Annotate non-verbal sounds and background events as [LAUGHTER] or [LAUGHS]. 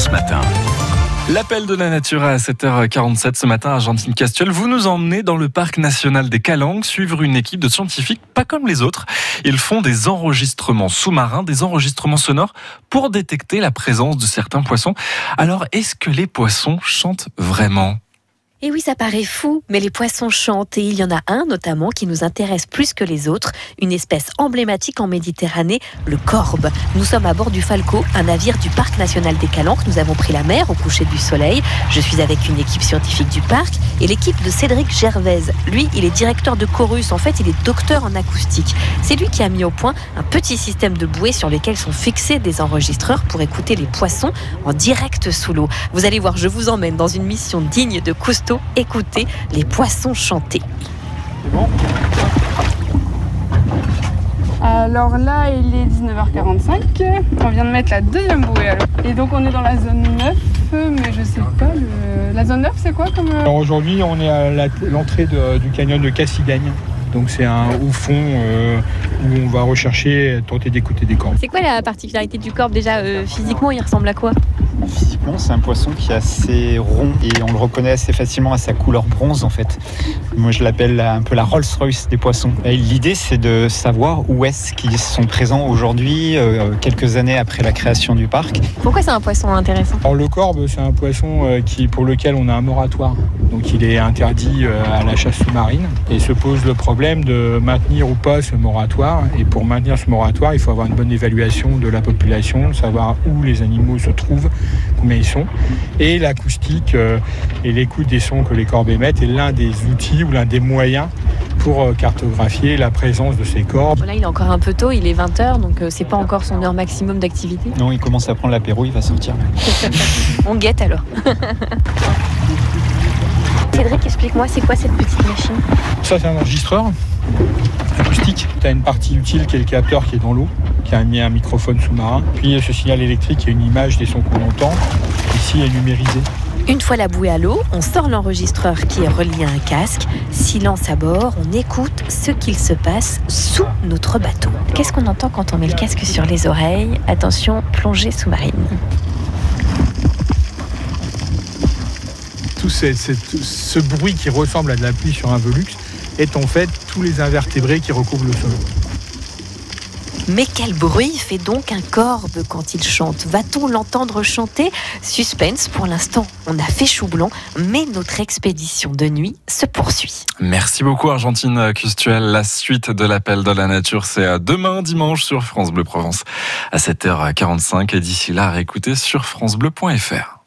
France Matin. L'appel de la nature à 7h47 ce matin, Argentine Castuel. Vous nous emmenez dans le parc national des Calanques suivre une équipe de scientifiques pas comme les autres. Ils font des enregistrements sous-marins, des enregistrements sonores pour détecter la présence de certains poissons. Alors, est-ce que les poissons chantent vraiment? Et oui, ça paraît fou, mais les poissons chantent et il y en a un notamment qui nous intéresse plus que les autres, une espèce emblématique en Méditerranée, le corbe. Nous sommes à bord du Falco, un navire du parc national des Calanques. Nous avons pris la mer au coucher du soleil. Je suis avec une équipe scientifique du parc et l'équipe de Cédric Gervais. Lui, il est directeur de chorus. En fait, il est docteur en acoustique. C'est lui qui a mis au point un petit système de bouées sur lesquels sont fixés des enregistreurs pour écouter les poissons en direct sous l'eau. Vous allez voir, je vous emmène dans une mission digne de Cousteau écouter les poissons chanter. Alors là, il est 19h45. On vient de mettre la deuxième bouée. Et donc, on est dans la zone 9, mais je sais pas. La zone 9, c'est quoi comme. Euh, Alors aujourd'hui, on est à l'entrée du canyon de Cassigagne. Donc c'est un haut fond euh, où on va rechercher, tenter d'écouter des corps. C'est quoi la particularité du corps déjà euh, Physiquement, il ressemble à quoi? C'est un poisson qui est assez rond et on le reconnaît assez facilement à sa couleur bronze en fait. Moi, je l'appelle un peu la Rolls-Royce des poissons. L'idée, c'est de savoir où est-ce qu'ils sont présents aujourd'hui, euh, quelques années après la création du parc. Pourquoi c'est un poisson intéressant? Alors le corbe, c'est un poisson euh, qui, pour lequel on a un moratoire. Donc il est interdit euh, à la chasse sous-marine et se pose le problème de maintenir ou pas ce moratoire. Et pour maintenir ce moratoire, il faut avoir une bonne évaluation de la population, savoir où les animaux se trouvent combien ils sont. Et l'acoustique euh, et l'écoute des sons que les corps émettent est l'un des outils ou l'un des moyens pour euh, cartographier la présence de ces corps. Là, il est encore un peu tôt, il est 20h, donc euh, c'est pas encore son heure maximum d'activité. Non, il commence à prendre l'apéro, il va sortir. [LAUGHS] On guette alors. [LAUGHS] Cédric, explique-moi, c'est quoi cette petite machine? Ça, c'est un enregistreur acoustique. Tu as une partie utile qui est le capteur qui est dans l'eau, qui a mis un microphone sous-marin. Puis ce signal électrique, il y a une image des sons qu'on entend. Ici, est numérisé. Une fois la bouée à l'eau, on sort l'enregistreur qui est relié à un casque. Silence à bord, on écoute ce qu'il se passe sous notre bateau. Qu'est-ce qu'on entend quand on met le casque sur les oreilles? Attention, plongée sous-marine. Tout ce bruit qui ressemble à de la pluie sur un Velux, est en fait tous les invertébrés qui recouvrent le sol. Mais quel bruit fait donc un corbe quand il chante Va-t-on l'entendre chanter? Suspense pour l'instant. On a fait chou blanc, mais notre expédition de nuit se poursuit. Merci beaucoup Argentine Custuel. La suite de l'appel de la nature, c'est demain dimanche sur France Bleu Provence à 7h45. Et d'ici là, réécoutez sur francebleu.fr.